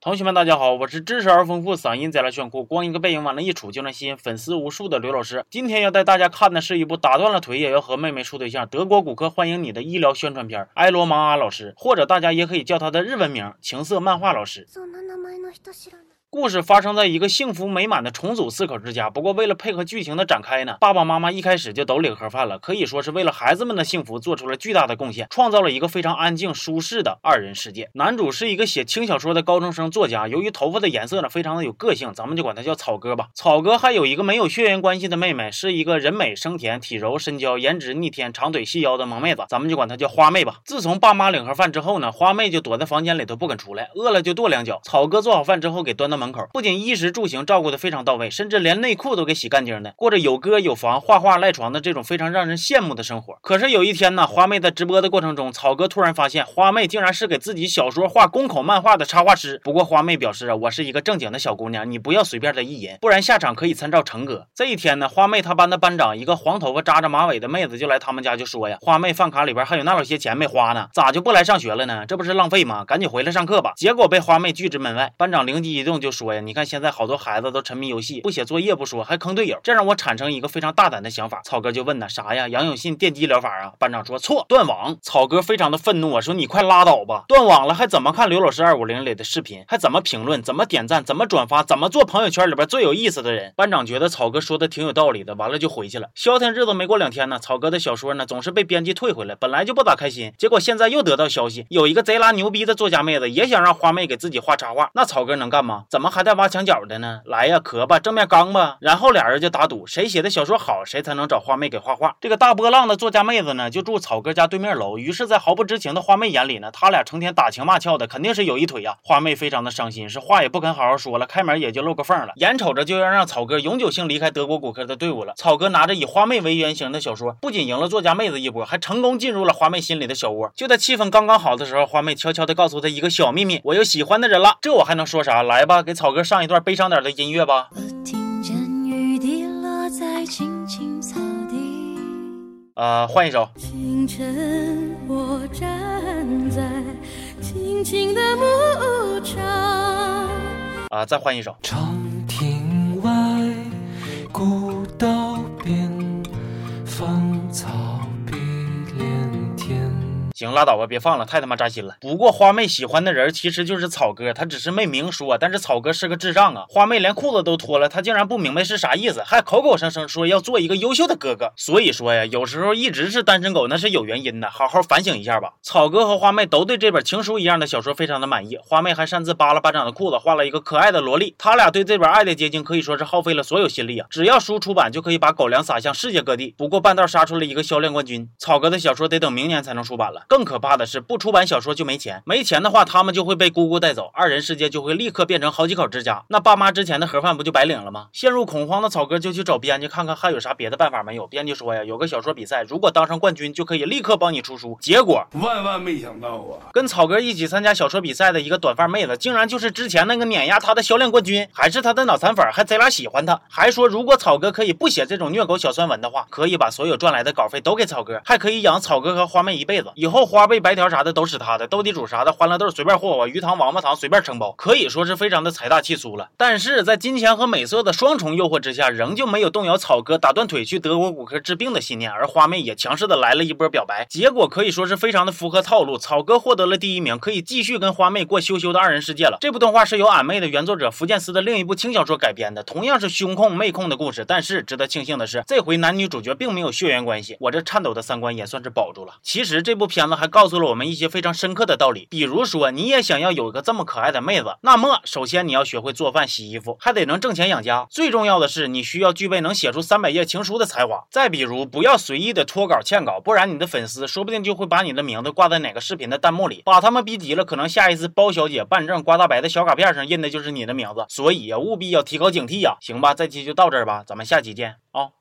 同学们，大家好，我是知识而丰富、嗓音贼拉炫酷、光一个背影往那一杵就能吸引粉丝无数的刘老师。今天要带大家看的是一部打断了腿也要和妹妹处对象、德国骨科欢迎你的医疗宣传片《埃罗芒阿老师》，或者大家也可以叫他的日文名“情色漫画老师”。故事发生在一个幸福美满的重组四口之家。不过，为了配合剧情的展开呢，爸爸妈妈一开始就都领盒饭了，可以说是为了孩子们的幸福做出了巨大的贡献，创造了一个非常安静舒适的二人世界。男主是一个写轻小说的高中生作家，由于头发的颜色呢非常的有个性，咱们就管他叫草哥吧。草哥还有一个没有血缘关系的妹妹，是一个人美声甜、体柔身娇、颜值逆天、长腿细腰的萌妹子，咱们就管她叫花妹吧。自从爸妈领盒饭之后呢，花妹就躲在房间里头不肯出来，饿了就跺两脚。草哥做好饭之后给端到门口，不仅衣。食住行照顾的非常到位，甚至连内裤都给洗干净的，过着有歌有房、画画赖床的这种非常让人羡慕的生活。可是有一天呢，花妹在直播的过程中，草哥突然发现花妹竟然是给自己小说画公口漫画的插画师。不过花妹表示啊，我是一个正经的小姑娘，你不要随便的意淫，不然下场可以参照成哥。这一天呢，花妹她班的班长一个黄头发扎着马尾的妹子就来他们家就说呀，花妹饭卡里边还有那老些钱没花呢，咋就不来上学了呢？这不是浪费吗？赶紧回来上课吧。结果被花妹拒之门外。班长灵机一动就就说呀，你看现在好多孩子都。沉迷游戏不写作业不说，还坑队友，这让我产生一个非常大胆的想法。草哥就问呢，啥呀？杨永信电击疗法啊？班长说错，断网。草哥非常的愤怒啊，说你快拉倒吧，断网了还怎么看刘老师二五零里的视频？还怎么评论？怎么点赞？怎么转发？怎么做朋友圈里边最有意思的人？班长觉得草哥说的挺有道理的，完了就回去了。消停日子没过两天呢，草哥的小说呢总是被编辑退回来，本来就不咋开心。结果现在又得到消息，有一个贼拉牛逼的作家妹子也想让花妹给自己画插画，那草哥能干吗？怎怎么还带挖墙脚的呢？来呀，磕吧，正面刚。吧，然后俩人就打赌，谁写的小说好，谁才能找花妹给画画。这个大波浪的作家妹子呢，就住草哥家对面楼。于是，在毫不知情的花妹眼里呢，他俩成天打情骂俏的，肯定是有一腿呀。花妹非常的伤心，是话也不肯好好说了，开门也就露个缝了。眼瞅着就要让草哥永久性离开德国骨科的队伍了。草哥拿着以花妹为原型的小说，不仅赢了作家妹子一波，还成功进入了花妹心里的小窝。就在气氛刚刚好的时候，花妹悄悄的告诉他一个小秘密：我有喜欢的人了。这我还能说啥？来吧，给草哥上一段悲伤点的音乐吧。在青青草地。呃，换一首。清晨，我站在青青的牧场。啊，再换一首。行，拉倒吧，别放了，太他妈扎心了。不过花妹喜欢的人其实就是草哥，他只是没明说。但是草哥是个智障啊，花妹连裤子都脱了，他竟然不明白是啥意思，还口口声声说要做一个优秀的哥哥。所以说呀，有时候一直是单身狗那是有原因的，好好反省一下吧。草哥和花妹都对这本情书一样的小说非常的满意，花妹还擅自扒了班长的裤子，画了一个可爱的萝莉。他俩对这本爱的结晶可以说是耗费了所有心力啊！只要书出版，就可以把狗粮撒向世界各地。不过半道杀出了一个销量冠军，草哥的小说得等明年才能出版了。更可怕的是，不出版小说就没钱，没钱的话，他们就会被姑姑带走，二人世界就会立刻变成好几口之家，那爸妈之前的盒饭不就白领了吗？陷入恐慌的草哥就去找编辑，看看还有啥别的办法没有。编辑说呀，有个小说比赛，如果当上冠军，就可以立刻帮你出书。结果万万没想到啊，跟草哥一起参加小说比赛的一个短发妹子，竟然就是之前那个碾压他的销量冠军，还是他的脑残粉，还贼拉喜欢他，还说如果草哥可以不写这种虐狗小酸文的话，可以把所有赚来的稿费都给草哥，还可以养草哥和花妹一辈子，以后花呗。白条啥的都是他的，斗地主啥的欢乐豆随便霍霍，鱼塘王八塘随便承包，可以说是非常的财大气粗了。但是在金钱和美色的双重诱惑之下，仍旧没有动摇草哥打断腿去德国骨科治病的信念。而花妹也强势的来了一波表白，结果可以说是非常的符合套路，草哥获得了第一名，可以继续跟花妹过羞羞的二人世界了。这部动画是由俺妹的原作者福建斯的另一部轻小说改编的，同样是胸控妹控的故事。但是值得庆幸的是，这回男女主角并没有血缘关系，我这颤抖的三观也算是保住了。其实这部片子还告。诉了我们一些非常深刻的道理，比如说，你也想要有一个这么可爱的妹子，那么首先你要学会做饭、洗衣服，还得能挣钱养家。最重要的是，你需要具备能写出三百页情书的才华。再比如，不要随意的脱稿、欠稿，不然你的粉丝说不定就会把你的名字挂在哪个视频的弹幕里，把他们逼急了，可能下一次包小姐办证刮大白的小卡片上印的就是你的名字。所以呀，务必要提高警惕呀。行吧，这期就到这儿吧，咱们下期见啊。